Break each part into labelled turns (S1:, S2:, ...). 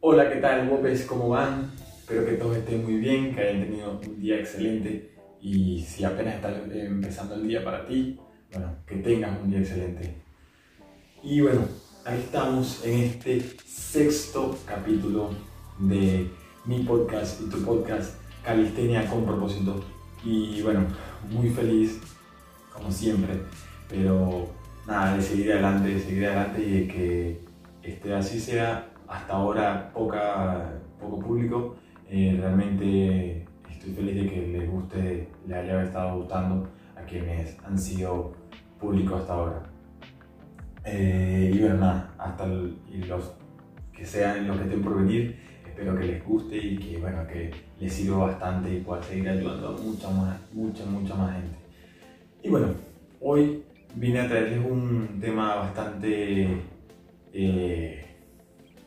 S1: Hola, ¿qué tal, Bobes? ¿Cómo van? Espero que todos estén muy bien, que hayan tenido un día excelente y si apenas está empezando el día para ti, bueno, que tengas un día excelente. Y bueno, ahí estamos en este sexto capítulo de mi podcast y tu podcast Calistenia con propósito. Y bueno, muy feliz, como siempre, pero nada, de seguir adelante, de seguir adelante y de que este, así sea hasta ahora poca, poco público. Eh, realmente estoy feliz de que les guste, les haya estado gustando a quienes han sido públicos hasta ahora. Eh, y bueno, nada, hasta los que sean los que estén por venir, espero que les guste y que, bueno, que les sirva bastante y pueda seguir ayudando a mucha, más, mucha, mucha más gente. Y bueno, hoy vine a traerles un tema bastante eh,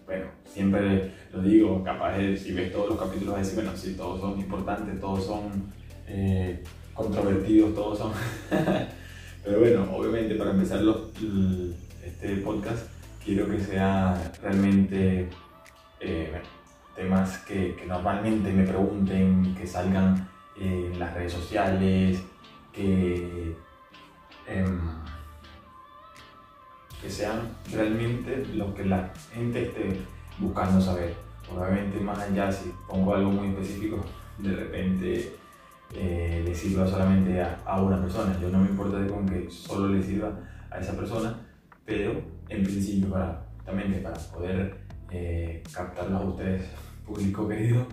S1: bueno, siempre lo digo, capaz de, si ves todos los capítulos, vas decir, bueno, sí, todos son importantes, todos son eh, controvertidos, todos son... Pero bueno, obviamente para empezar los, este podcast, quiero que sea realmente eh, temas que, que, normalmente me pregunten, que salgan en las redes sociales, que... Em, que sean realmente lo que la gente esté buscando saber. Obviamente más allá, si pongo algo muy específico, de repente eh, le sirva solamente a, una persona. Yo no me importa con que solo le sirva a esa persona, pero en principio para, también para poder eh, captarlos a ustedes, público querido,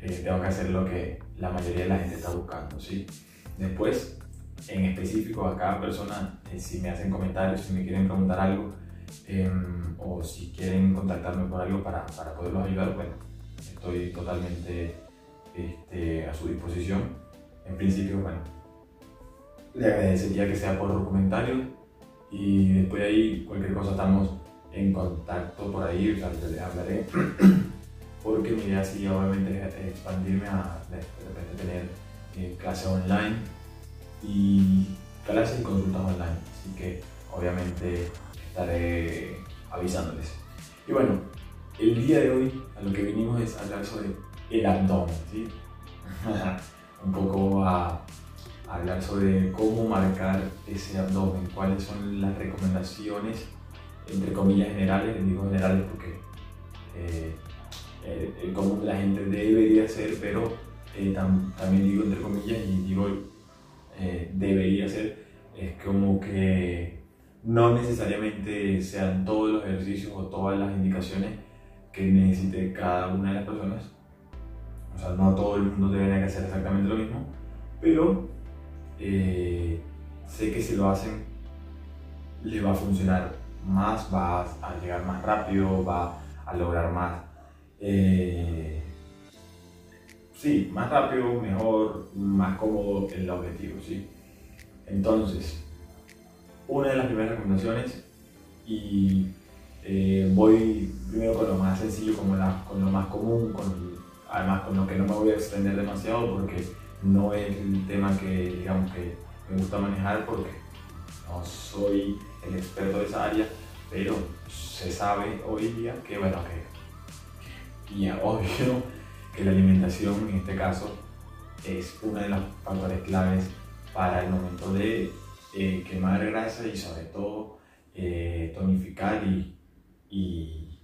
S1: eh, tengo que hacer lo que la mayoría de la gente está buscando. ¿sí? Después, en específico a cada persona, eh, si me hacen comentarios, si me quieren preguntar algo em, o si quieren contactarme por algo para, para poderlos ayudar, bueno, estoy totalmente este, a su disposición. En principio, bueno, le agradecería que sea por comentarios y después de ahí cualquier cosa estamos en contacto por ahí, o sea, les hablaré porque mi idea sí obviamente es expandirme a de repente tener eh, clases online y clases y consultas online. Así que obviamente estaré avisándoles. Y bueno, el día de hoy a lo que vinimos es hablar sobre el abdomen, ¿sí? Un poco a, hablar sobre cómo marcar ese abdomen, cuáles son las recomendaciones, entre comillas generales, digo generales porque eh, el, común de la gente debería ser, pero eh, también digo entre comillas y digo eh, debería ser, es como que no necesariamente sean todos los ejercicios o todas las indicaciones que necesite cada una de las personas. O sea, no todo el mundo debería hacer exactamente lo mismo, pero eh, sé que si lo hacen, le va a funcionar más, va a llegar más rápido, va a lograr más. Eh, sí, más rápido, mejor, más cómodo el objetivo, ¿sí? Entonces, una de las primeras recomendaciones, y eh, voy primero con lo más sencillo, con, con lo más común, con, además con lo que no me voy a extender demasiado porque no es el tema que, digamos, que me gusta manejar porque no soy el experto de esa área, pero se sabe hoy día que, bueno, que, y obvio, que la alimentación en este caso es una de las factores claves para el momento de eh, quemar grasa y sobre todo eh, tonificar y, y,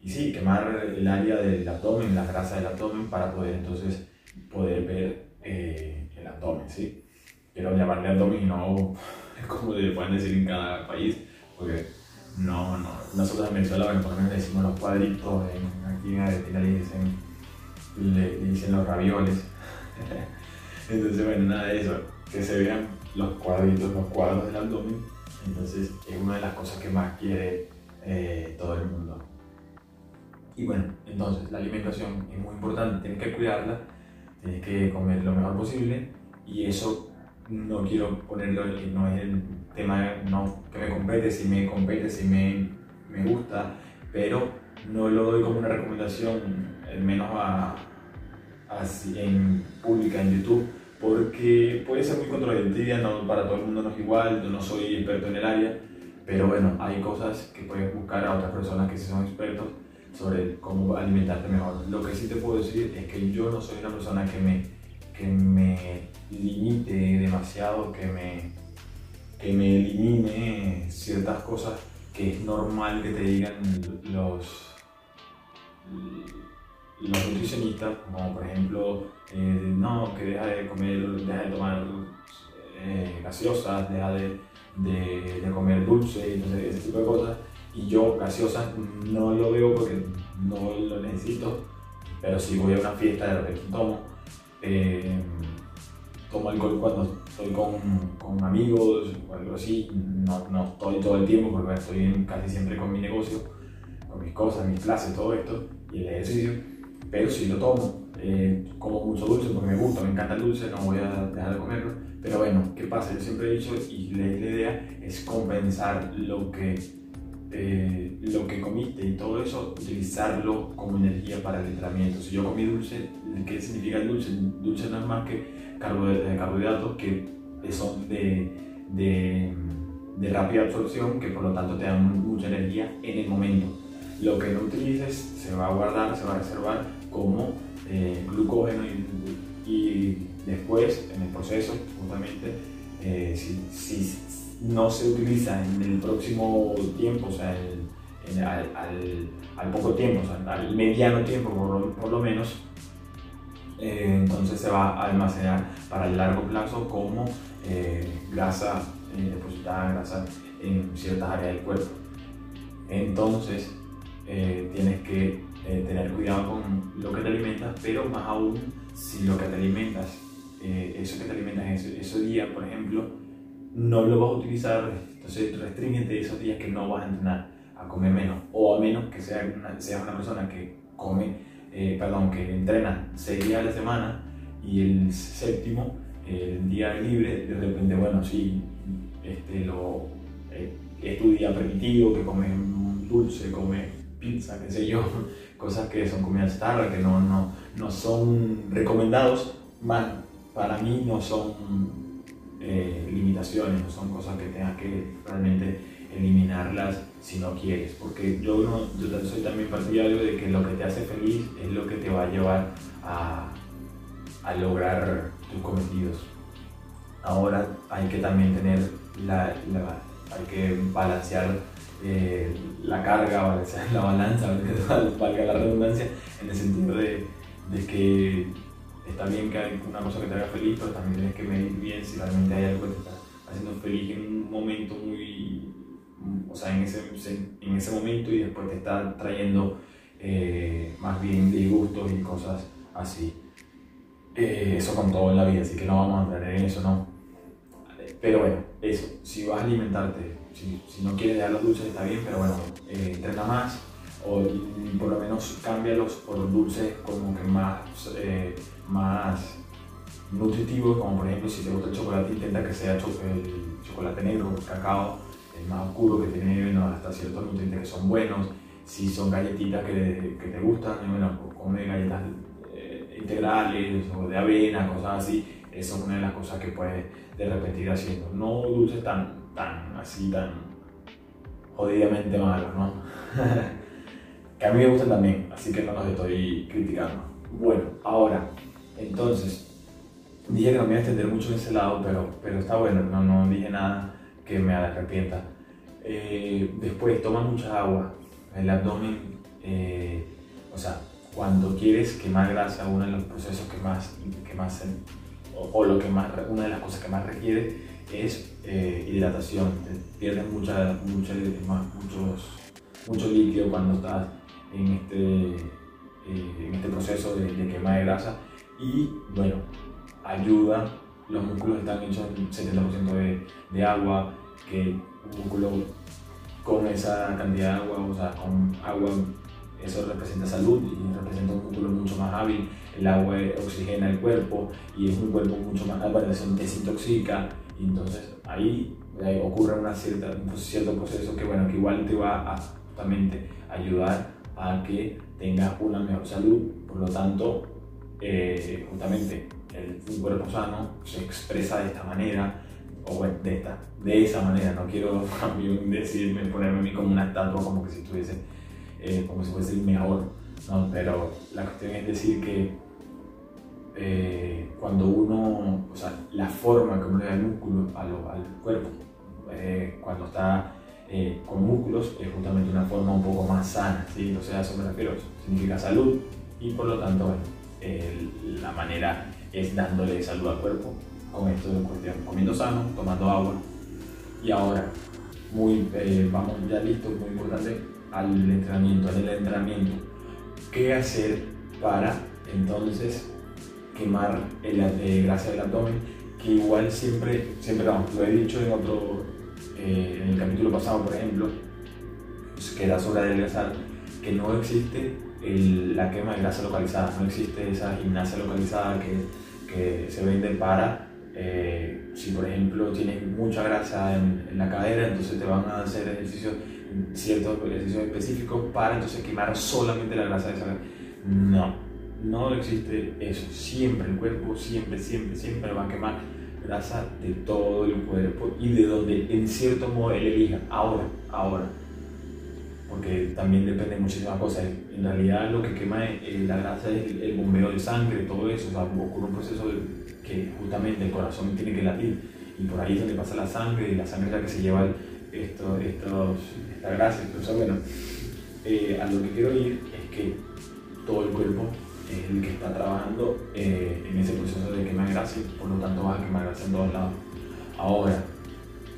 S1: y, sí, quemar el área del abdomen, la grasa del abdomen para poder entonces poder ver eh, el abdomen, ¿sí? Quiero llamarle abdomen y no como le pueden decir en cada país, porque no, no, nosotros en Venezuela, por ejemplo, decimos los cuadritos, en, aquí en Argentina le dicen le, dicen los ravioles. Entonces, bueno, nada de eso, que se vean los cuadritos, los cuadros del abdomen. Entonces, es una de las cosas que más quiere eh, todo el mundo. Y bueno, entonces la alimentación es muy importante, tienes que cuidarla, tienes que comer lo mejor posible y eso no quiero ponerlo, no es el tema no, que me compete, si me compete, si me, me gusta, pero no lo doy como una recomendación, menos a, en pública en YouTube porque puede ser muy controvertida, no, para todo el mundo no es igual, yo no soy experto en el área, pero bueno, hay cosas que puedes buscar a otras personas que sí son expertos sobre cómo alimentarte mejor. Lo que sí te puedo decir es que yo no soy una persona que me, que me limite demasiado, que me, que me elimine ciertas cosas que es normal que te digan los, los nutricionistas, como por ejemplo, eh, no, que deja de comer, deja de tomar eh, gaseosas, deja de, de, comer dulce, entonces, ese tipo de cosas. Y yo gaseosas no lo veo porque no lo necesito, pero si voy a una fiesta de repente tomo. Eh, tomo alcohol cuando estoy con, con, amigos o algo así, no, no estoy todo el tiempo porque estoy casi siempre con mi negocio, con mis cosas, mis clases, todo esto y el ejercicio, pero si lo tomo, eh, como mucho dulce porque me gusta, me encanta el dulce, no voy a dejar de comerlo, pero bueno, ¿qué pasa? Yo siempre he dicho y la idea es compensar lo que eh, lo que comiste y todo eso, utilizarlo como energía para el entrenamiento. Si yo comí dulce, ¿qué significa el dulce? Dulce no es más que eh, carbohidratos que son de, de, de, rápida absorción, que por lo tanto te dan mucha energía en el momento. Lo que no utilices se va a guardar, se va a reservar como eh, glucógeno y, y, después en el proceso, justamente, si, si no se utiliza en el próximo tiempo, o sea, al, poco tiempo, o sea, al mediano tiempo por lo, menos, eh, entonces se va a almacenar para el largo plazo como eh, grasa eh, depositada, grasa en ciertas áreas del cuerpo. Entonces, tienes que tener cuidado con lo que te alimentas, pero más aún si lo que te alimentas, eso que te alimentas ese, ese día, por ejemplo, no lo vas a utilizar, entonces restringente esos días que no vas a entrenar a comer menos, o a menos que sea una, seas una persona que come, eh, perdón, que entrena seis días a la semana y el séptimo, el día libre, de repente, bueno, sí, este, lo, eh, es tu día permitido, que comes dulce, comes pizza, qué sé yo, cosas que son comidas tarde, que no, no, no son recomendados, más para mí no son eh, limitaciones, no son cosas que tengas que realmente eliminarlas si no quieres, porque yo, no, yo soy también partidario de que lo que te hace feliz es lo que te va a llevar a, a lograr tus cometidos. Ahora hay que también tener la, hay que balancear eh, la carga, balancear la balanza, valga la redundancia, en el sentido de, de que está bien que hay una cosa que te haga feliz, pero también tienes que medir bien si realmente hay algo que te está haciendo feliz en un momento muy, o sea, en ese, en ese momento y después te está trayendo eh, más bien disgustos y cosas así. Eh, eso con todo en la vida, así que no vamos a entrar en eso, ¿no? Pero bueno, eso, si vas a alimentarte, si, si no quieres dejar los dulces está bien, pero bueno, eh, entrena más, o por lo menos cámbialos por dulces como que más, eh, más nutritivos, como por ejemplo si te gusta el chocolate intenta que sea el chocolate negro, el cacao, el más oscuro que tiene hasta ciertos nutrientes que son buenos, si son galletitas que, que te gustan, bueno, pues come galletas eh, integrales o de avena, cosas así, eso es una de las cosas que puedes de repente ir haciendo. No dulces tan, tan así, tan jodidamente malos, ¿no? que a mí me gustan también, así que no los estoy criticando. Bueno, ahora, entonces, dije que no me iba a extender mucho en ese lado, pero, pero está bueno, no, no dije nada que me arrepienta. Eh, después, toma mucha agua. El abdomen, eh, o sea, cuando quieres quemar grasa, uno de los procesos que más, que más o, lo que más, una de las cosas que más requiere es eh, hidratación. Pierdes mucha, mucha, muchos, mucho líquido cuando estás en este, eh, en este proceso de, quema de grasa y bueno, ayuda, los músculos están hechos en 70% de, de, agua, que un músculo con esa cantidad de agua, o sea, con agua, eso representa salud y representa un músculo mucho más hábil, el agua oxigena el cuerpo y es un cuerpo mucho más, bueno, se desintoxica y entonces ahí, ocurre una cierta, un cierto proceso que bueno, que igual te va a justamente ayudar a que tenga una mejor salud. Por lo tanto, eh, justamente el cuerpo sano se expresa de esta manera, o bueno, de, esta, de esa manera. No quiero decirme, ponerme a mí como una estatua, como que si estuviese eh, como si fuese el mejor, ¿no? pero la cuestión es decir que eh, cuando uno, o sea, la forma que uno le da el músculo al cuerpo, eh, cuando está con músculos, es justamente una forma un poco más sana, ¿sí? Sea, a eso me refiero, significa salud y por lo tanto, bueno, la manera es dándole salud al cuerpo con esto de cuestión, comiendo sano, tomando agua y ahora, muy, eh, vamos ya listos, muy importante, al entrenamiento, al entrenamiento. ¿Qué hacer para entonces quemar el, eh, grasa del abdomen? Que igual siempre, siempre lo he dicho en otro, eh, en el capítulo pasado, por ejemplo, pues, que era sobre adelgazar, que no existe la quema de grasa localizada, no existe esa gimnasia localizada que, que se vende para eh, si por ejemplo tienes mucha grasa en, la cadera, entonces te van a hacer ejercicios, ciertos ejercicios específicos para entonces quemar solamente la grasa de esa No, no existe eso. Siempre el cuerpo, siempre, siempre, siempre va a quemar grasa de todo el cuerpo y de donde en cierto modo él elija. Ahora, ahora. Porque también depende de muchísimas cosas. En realidad lo que quema la grasa es el, bombeo de sangre, todo eso. O sea, ocurre un proceso de que justamente el corazón tiene que latir y por ahí es donde pasa la sangre y la sangre es la que se lleva esto, estos, esta grasa. Entonces, bueno, eh, a lo que quiero ir es que todo el cuerpo es el que está trabajando eh, en ese proceso de quemar grasa y por lo tanto vas a quemar grasa en todos lados. Ahora,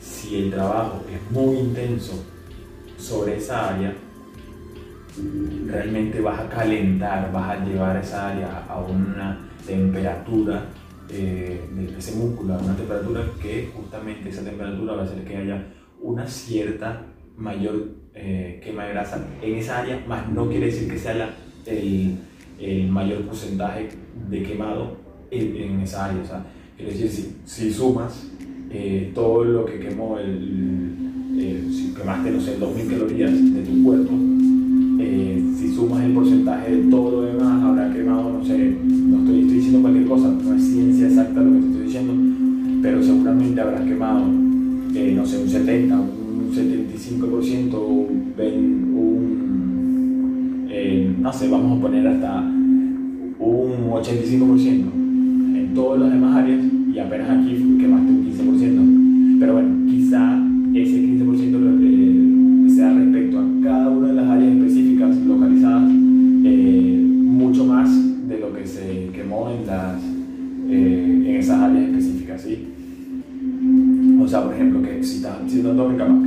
S1: si el trabajo es muy intenso sobre esa área, realmente vas a calentar, vas a llevar esa área a una temperatura eh, de ese músculo a una temperatura que justamente esa temperatura va a hacer que haya una cierta mayor eh, quema de grasa en esa área, más no quiere decir que sea el, el, mayor porcentaje de quemado en, esa área. O sea, quiere decir, si, si sumas eh, todo lo que quemó, el, si quemaste, no sé, 2000 calorías de tu cuerpo, si sumas el porcentaje de todo lo demás, habrá quemado, no sé, no estoy, estoy diciendo cualquier cosa, ciencia exacta lo que te estoy diciendo, pero seguramente habrás quemado, eh, no sé, un 70, un 75%, un, un eh, no sé, vamos a poner hasta un 85% en todas las demás áreas y apenas aquí quemaste un 15%. Si abdomen, capaz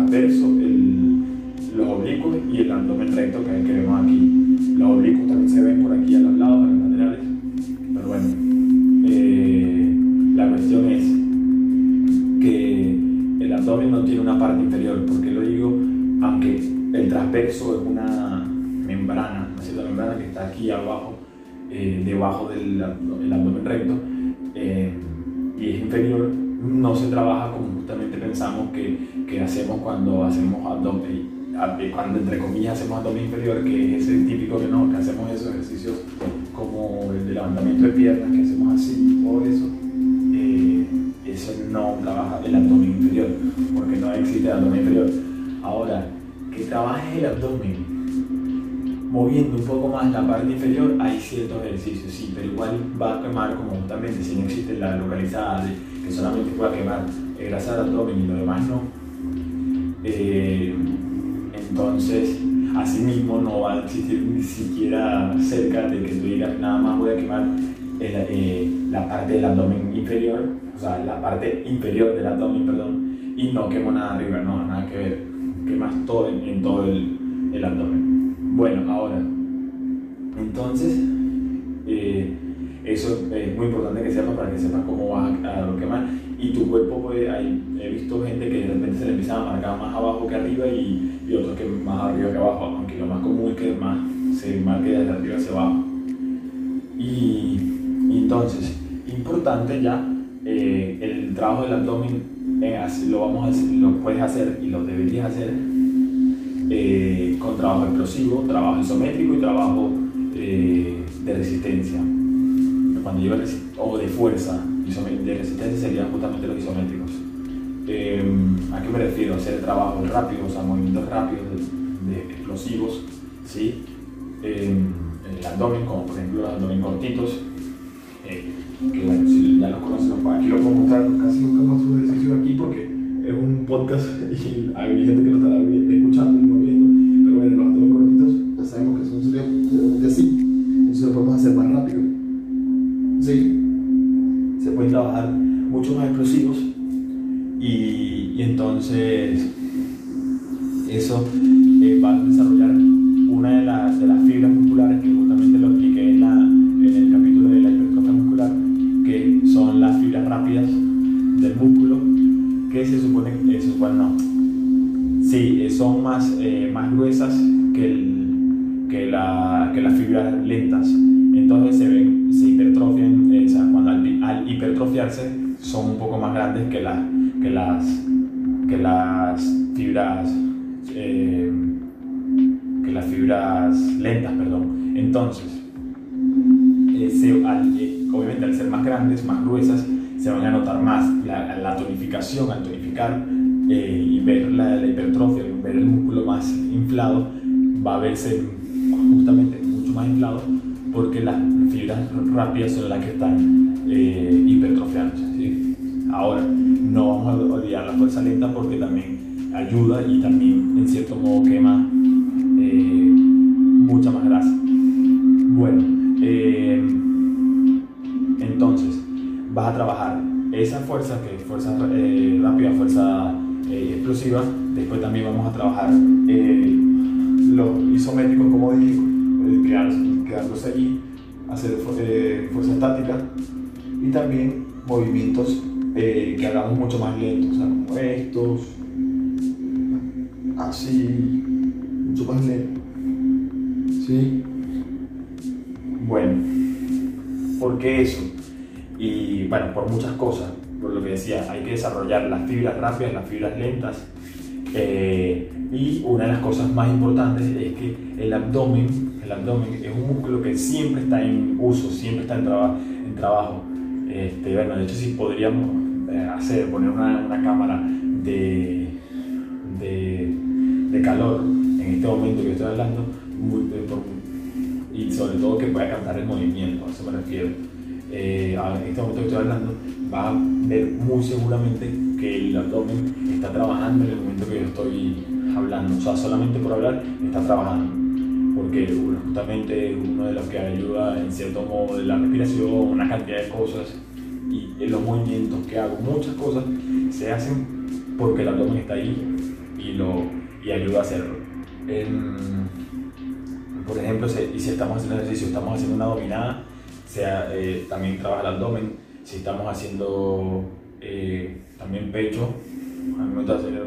S1: transverso, el, los oblicuos y el abdomen recto que, que vemos aquí. Los oblicuos también se ven por aquí a los lados, a los laterales. Pero bueno, eh, la cuestión es que el abdomen no tiene una parte inferior. ¿Por qué lo digo? Aunque el transverso es una membrana, una cierta membrana que está aquí abajo, eh, debajo del abdomen recto, eh, y es inferior, no se trabaja como pensamos que, que hacemos cuando hacemos abdomen cuando entre comillas hacemos abdomen inferior, que es ese típico que no, que hacemos esos ejercicios como el de levantamiento de piernas, que hacemos así, todo eso, eh, eso no trabaja el abdomen inferior, porque no existe el abdomen inferior. Ahora, que trabaje el abdomen moviendo un poco más la parte inferior, hay ciertos ejercicios, sí, pero igual va a quemar como justamente si no existe la localizada que solamente pueda quemar grasa del abdomen y lo demás no. Eh, entonces, asimismo, no va a existir ni siquiera cerca de que tú digas nada más voy a quemar eh, la parte del abdomen inferior, o sea, la parte inferior del abdomen, perdón, y no quemo nada arriba, no, nada que ver. Quemas todo en, todo el, abdomen. Bueno, ahora, entonces, eh, eso es muy importante que sepas para que sepas cómo vas a, quemar. Y tu cuerpo, pues, hay, he visto gente que de repente se le empieza a marcar más abajo que arriba y, y otros que más arriba que abajo, aunque lo más común es que más se marque desde arriba hacia abajo. Y, entonces, importante ya, eh, el trabajo del abdomen eh, lo, vamos lo puedes hacer y lo deberías hacer eh, con trabajo explosivo, trabajo isométrico y trabajo de resistencia cuando digo o de fuerza, de resistencia serían justamente los isométricos. Em, ¿A qué me refiero? Hacer trabajos rápidos, o sea, movimientos rápidos de, explosivos, ¿sí? en el abdomen, como por ejemplo los abdomen cortitos, eh, que bueno, si ya los conocemos, aquí lo puedo mostrar, casi nunca muestro ejercicio aquí porque es un podcast y hay gente que lo estará escuchando no, sí, son más, eh, más gruesas que, el, que, la, que las fibras lentas. Entonces se ven se hipertrofian, eh, o sea, cuando al, hipertrofiarse son un poco más grandes que, la, que, las, que las fibras eh, que las fibras lentas, perdón. Entonces, eh, obviamente al ser más grandes, más gruesas, se van a notar más la, la tonificación, al tonificar y ver la, la, hipertrofia, ver el músculo más inflado, va a verse justamente mucho más inflado porque las fibras rápidas son las que están eh, hipertrofiándose. Ahora, no vamos a olvidar la fuerza lenta porque también ayuda y también en cierto modo quema eh, mucha más grasa. Bueno, eh, entonces vas a trabajar esa fuerza, que es fuerza eh, rápida, fuerza explosiva. Después también vamos a trabajar los isométricos, como dije, quedándose allí, hacer eh, fuerza estática y también movimientos eh, que hagamos mucho más lentos, como estos, así, mucho más lento. ¿Sí? Bueno, ¿por qué eso? Bueno, por muchas cosas, por lo que decía, hay que desarrollar las fibras rápidas, las fibras lentas. Eh, y una de las cosas más importantes es que el abdomen el abdomen es un músculo que siempre está en uso, siempre está en, en trabajo. Este, bueno, de hecho, si podríamos eh, hacer, poner una, una cámara de, de, de, calor en este momento que estoy hablando, y sobre todo que pueda captar el movimiento, a eso me refiero. Eh, en este momento que estoy hablando, va a ver muy seguramente que el abdomen está trabajando en el momento que yo estoy hablando. O sea, solamente por hablar está trabajando porque justamente es uno de los que ayuda en cierto modo de la respiración, una cantidad de cosas y en los movimientos que hago, muchas cosas se hacen porque el abdomen está ahí y, lo, y ayuda a hacerlo. por ejemplo, si, si estamos haciendo ejercicio, estamos haciendo una dominada, sea, eh, también trabaja el abdomen, si estamos haciendo eh, también pecho,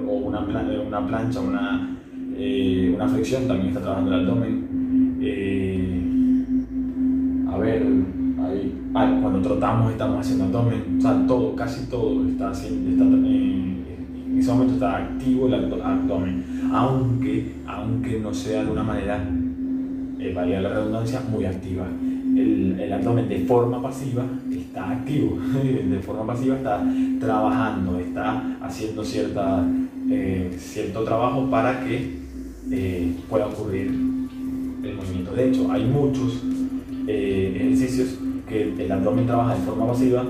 S1: o una, una plancha, una eh, una flexión, también está trabajando el abdomen. Eh, a ver, ahí, ah, cuando trotamos estamos haciendo abdomen, o sea, todo, casi todo está haciendo, eh, en ese momento está activo el abdomen, aunque, aunque no sea de una manera, varía la redundancia, muy activa. El, abdomen de forma pasiva está activo, de forma pasiva está trabajando, está haciendo cierta, cierto trabajo para que eh, pueda ocurrir el movimiento. De hecho, hay muchos eh, ejercicios que el abdomen trabaja de forma pasiva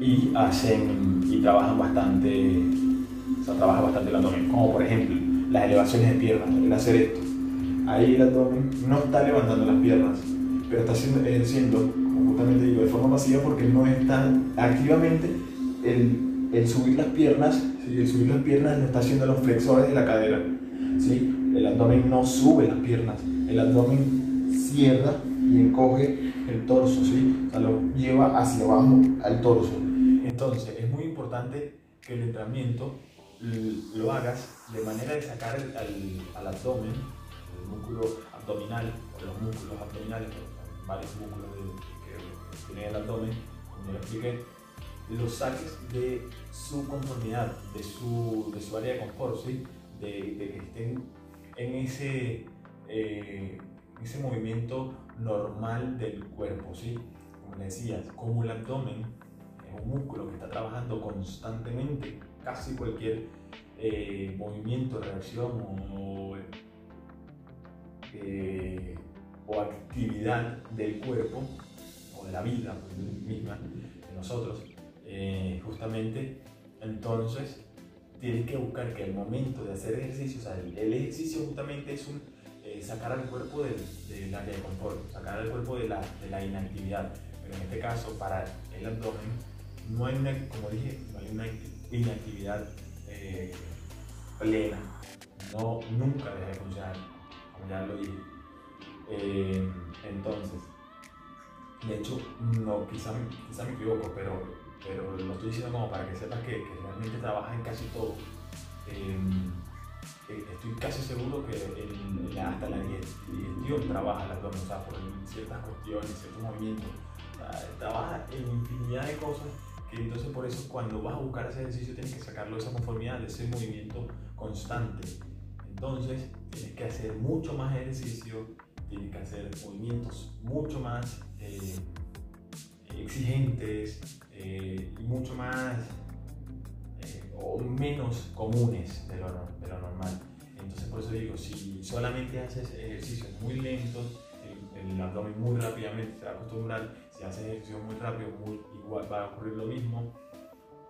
S1: y hacen y trabajan bastante, o trabaja bastante el abdomen, como por ejemplo las elevaciones de piernas, el hacer esto. Ahí el abdomen no está levantando las piernas, pero está haciendo, ejerciendo, como justamente digo, de forma pasiva porque no está activamente el, subir las piernas, si el subir las piernas lo está haciendo los flexores de la cadera ¿sí? El abdomen no sube las piernas, el abdomen cierra y encoge el torso, ¿sí? O sea, lo lleva hacia abajo al torso. Entonces, es muy importante que el entrenamiento lo hagas de manera de sacar al, abdomen, el músculo abdominal, o los músculos abdominales, varios músculos que tiene el abdomen, como lo expliqué, los saques de su conformidad, de su, de su área de confort, ¿sí? de, que estén en ese, eh, ese movimiento normal del cuerpo. ¿sí? Como les decía, como el abdomen es un músculo que está trabajando constantemente, casi cualquier eh, movimiento, reacción o, eh, o actividad del cuerpo o de la vida misma de nosotros eh, justamente, entonces tienes que buscar que al momento de hacer ejercicio, o sea, el, ejercicio justamente es un eh, sacar al cuerpo del, del, área de confort, sacar al cuerpo de la, de la, inactividad. Pero en este caso, para el abdomen, no hay una, como dije, no hay una inactividad eh, plena. No, nunca deja de funcionar, como ya lo dije. Entonces, de hecho, no, quizá, quizá me equivoco, pero pero lo estoy diciendo como para que sepas que, realmente trabaja en casi todo. Eh, estoy casi seguro que hasta la digestión trabaja el abdomen, o sea, por ciertas cuestiones, ciertos movimientos. trabaja en infinidad de cosas que entonces por eso cuando vas a buscar ese ejercicio tienes que sacarlo de esa conformidad, de ese movimiento constante. Entonces tienes que hacer mucho más ejercicio, tienes que hacer movimientos mucho más eh, exigentes, eh, y mucho más eh, o menos comunes de lo, de lo, normal. Entonces por eso digo, si solamente haces ejercicios muy lentos, el, abdomen muy rápidamente se va a acostumbrar, si haces ejercicios muy rápido, muy, igual va a ocurrir lo mismo.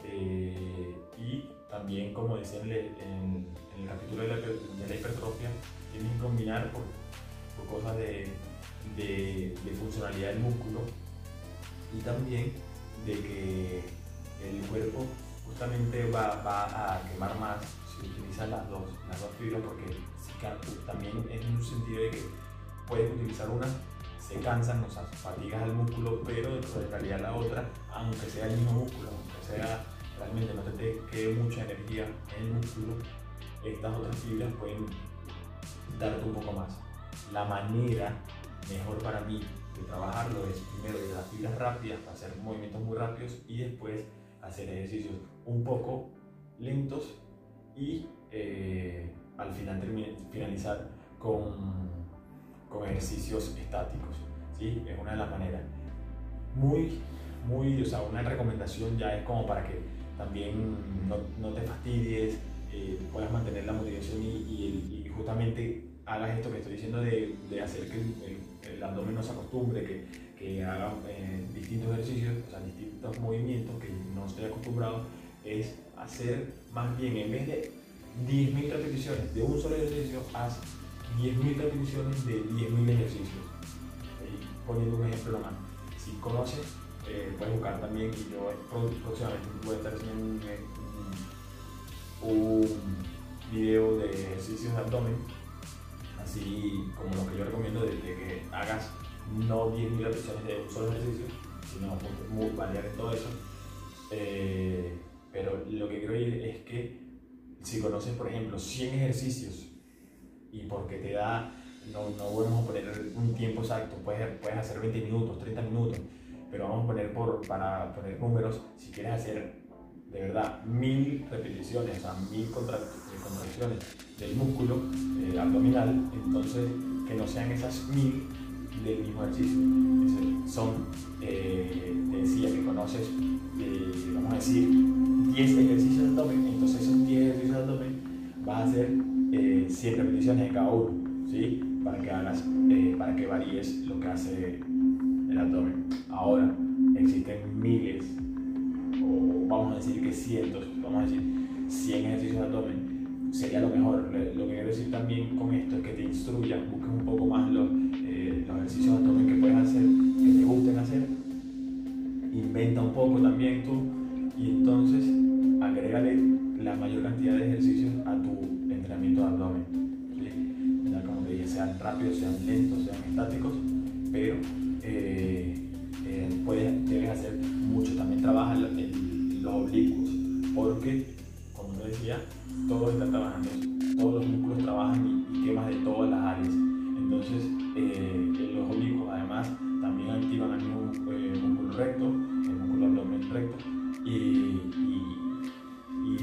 S1: Eh, y también, como decía en, el capítulo de la, de la, hipertrofia, tienes que combinar por, por cosas de, de, funcionalidad del músculo y también de que el cuerpo justamente va, va a quemar más si utilizas las dos, las dos fibras porque también en un sentido de que puedes utilizar una, se cansan, o sea, fatigas al músculo, pero en realidad la otra, aunque sea el mismo músculo, aunque sea realmente no te quede mucha energía en el músculo, estas otras fibras pueden darte un poco más. La manera mejor para mí de trabajarlo es primero de las fibras rápidas para hacer movimientos muy rápidos y después hacer ejercicios un poco lentos y eh, al final finalizar con, con ejercicios estáticos. ¿sí? Es una de las maneras. Muy, muy, o sea, una recomendación ya es como para que también no, no te fastidies, eh, puedas mantener la motivación y, justamente hagas esto que estoy diciendo de, de hacer que el, abdomen no se acostumbre, que, que haga eh, distintos ejercicios, o sea, distintos movimientos que no estoy acostumbrado, es hacer más bien en vez de 10.000 repeticiones de un solo ejercicio, haz 10.000 repeticiones de 10.000 ejercicios. poniendo un ejemplo nomás. Si conoces, eh, puedes buscar también, y yo próximamente voy a estar haciendo un, un, un video de ejercicios de abdomen así como lo que yo recomiendo de, que hagas no 10.000 repeticiones de un solo ejercicio, sino variar en todo eso. Eh, pero lo que quiero decir es que si conoces, por ejemplo, 100 ejercicios y porque te da, no, no vamos a poner un tiempo exacto, puedes, puedes hacer 20 minutos, 30 minutos, pero vamos a poner por, para poner números, si quieres hacer de verdad mil repeticiones, o sea, mil contracciones del músculo eh, abdominal, entonces que no sean esas mil del mismo ejercicio. son, eh, te decía que conoces, eh, vamos a decir, 10 ejercicios de abdomen, entonces esos 10 ejercicios de abdomen vas a hacer 100 repeticiones de cada uno, ¿sí? Para que hagas, para que varíes lo que hace el abdomen. Ahora, existen miles a decir que cientos, vamos a decir 100 ejercicios de abdomen, sería lo mejor. Lo que quiero decir también con esto es que te instruyan, busques un poco más los, eh, los ejercicios de abdomen que puedes hacer, que te gusten hacer, inventa un poco también tú y entonces agrégale la mayor cantidad de ejercicios a tu entrenamiento de abdomen. Ya como te dije, sean rápidos, sean lentos, sean estáticos, pero como te decía, todo está trabajando, todos los músculos trabajan y, quemas de todas las áreas. Entonces, eh, los oblicuos además también activan el músculo recto, el músculo abdomen recto, y, y,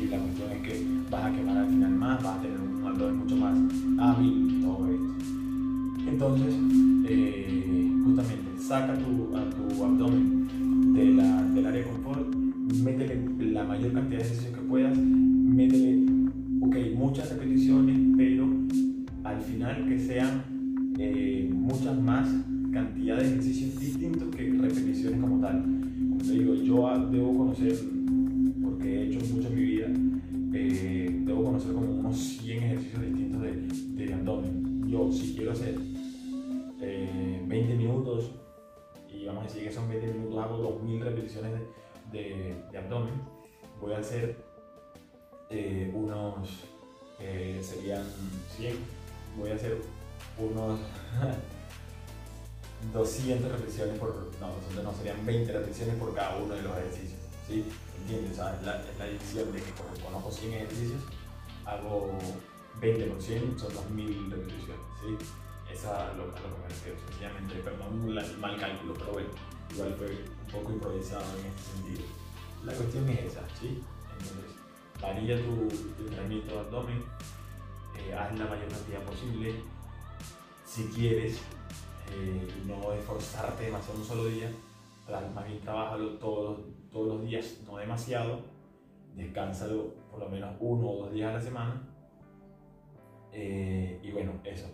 S1: la cuestión es que vas a quemar al final más, vas a tener un abdomen mucho más hábil y todo esto. Entonces, eh, justamente, saca tu, a tu abdomen de la, del área de confort, métele la mayor cantidad de ejercicios que puedas, ok, muchas repeticiones, pero al final que sean eh, muchas más cantidad de ejercicios distintos que repeticiones como tal. Como te digo, yo debo conocer, porque he hecho mucho en mi vida, eh, debo conocer como unos 100 ejercicios distintos de, abdomen. Yo, si quiero hacer 20 eh, minutos, y vamos a decir que son 20 minutos, hago 2000 repeticiones de, abdomen, voy a hacer eh, unos, serían 100, voy a hacer unos 200 repeticiones por, no, 200 no, serían 20 repeticiones por cada uno de los ejercicios, ¿sí? ¿Entiendes? O sea, es la, es la división de que conozco 100 ejercicios, hago 20 por 100, son 2000 repeticiones, ¿sí? Esa es lo, lo que me refiero, sencillamente, perdón el mal cálculo, pero bueno, igual fue un poco improvisado en este sentido. La cuestión es esa, ¿sí? Entonces, varía tu, tu entrenamiento de abdomen, eh, haz la mayor cantidad posible, si quieres, eh, no esforzarte demasiado un solo día, más bien trabajalo todos, todos los días, no demasiado, descánsalo por lo menos uno o dos días a la semana. Eh, y bueno, eso.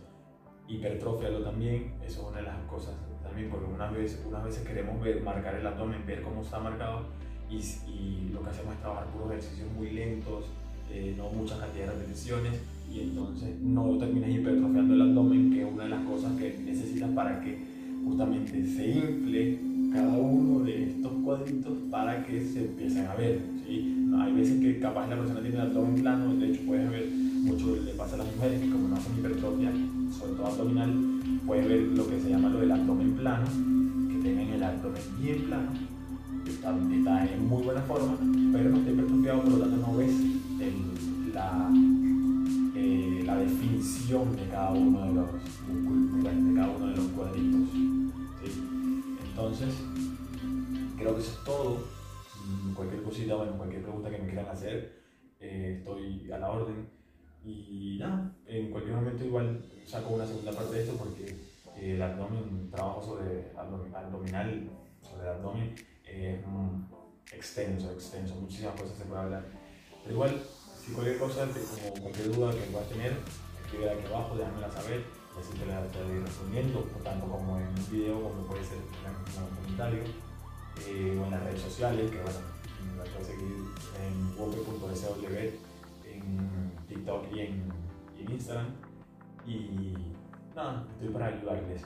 S1: Hipertrofialo también, eso es una de las cosas también, porque unas veces, unas veces queremos ver, marcar el abdomen, ver cómo está marcado, y, lo que hacemos es trabajar puros ejercicios muy lentos, eh, no muchas cantidades de repeticiones y entonces no terminas hipertrofiando el abdomen, que es una de las cosas que necesitas para que justamente se infle cada uno de estos cuadritos para que se empiecen a ver. ¿sí? hay veces que capaz la persona tiene el abdomen plano, de hecho puedes ver, mucho le pasa a las mujeres que como no hacen hipertrofia, sobre todo abdominal, puedes ver lo que se llama lo del abdomen plano, que tengan el abdomen bien plano, está, está en muy buena forma, pero no está hipertrofiado, por lo tanto no ves la, eh, la definición de cada uno de los de cada uno de los cuadritos. Entonces, creo que eso es todo. Cualquier cosita, bueno, cualquier pregunta que me quieran hacer, eh, estoy a la orden. Y nada, en cualquier momento igual saco una segunda parte de esto porque eh, el abdomen, trabajo sobre abdominal, sobre el abdomen, es extenso, extenso, muchísimas cosas se puede hablar. Pero igual, si cualquier cosa, como cualquier duda que puedas tener, escribe aquí abajo, déjamela saber y así te la estaré respondiendo, tanto como en un video, como puede ser en un comentario, eh, o en las redes sociales, que bueno, me puedes seguir en wope.sw, en TikTok y en, en, Instagram. Y nada, estoy para ayudarles.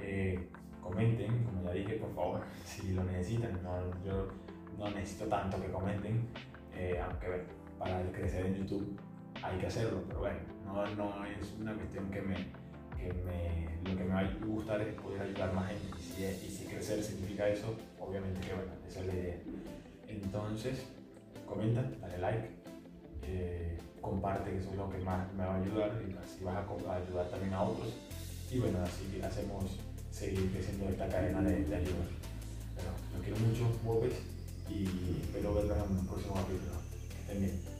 S1: Eh, comenten, como ya dije, por favor, si lo necesitan. No, yo no necesito tanto que comenten, eh, aunque para crecer en YouTube hay que hacerlo, pero bueno, no, no es una cuestión que me, que me, lo que me va a gustar es poder ayudar más gente y si, y si crecer significa eso, obviamente que bueno, esa es la idea. Entonces, comenta, dale like, eh, comparte, que eso es lo que más me va a ayudar y así vas a, ayudar también a otros y bueno, así hacemos seguir creciendo esta cadena de, de ayuda. Pero los quiero mucho, Bobes, y espero verlos en un próximo capítulo. Estén bien.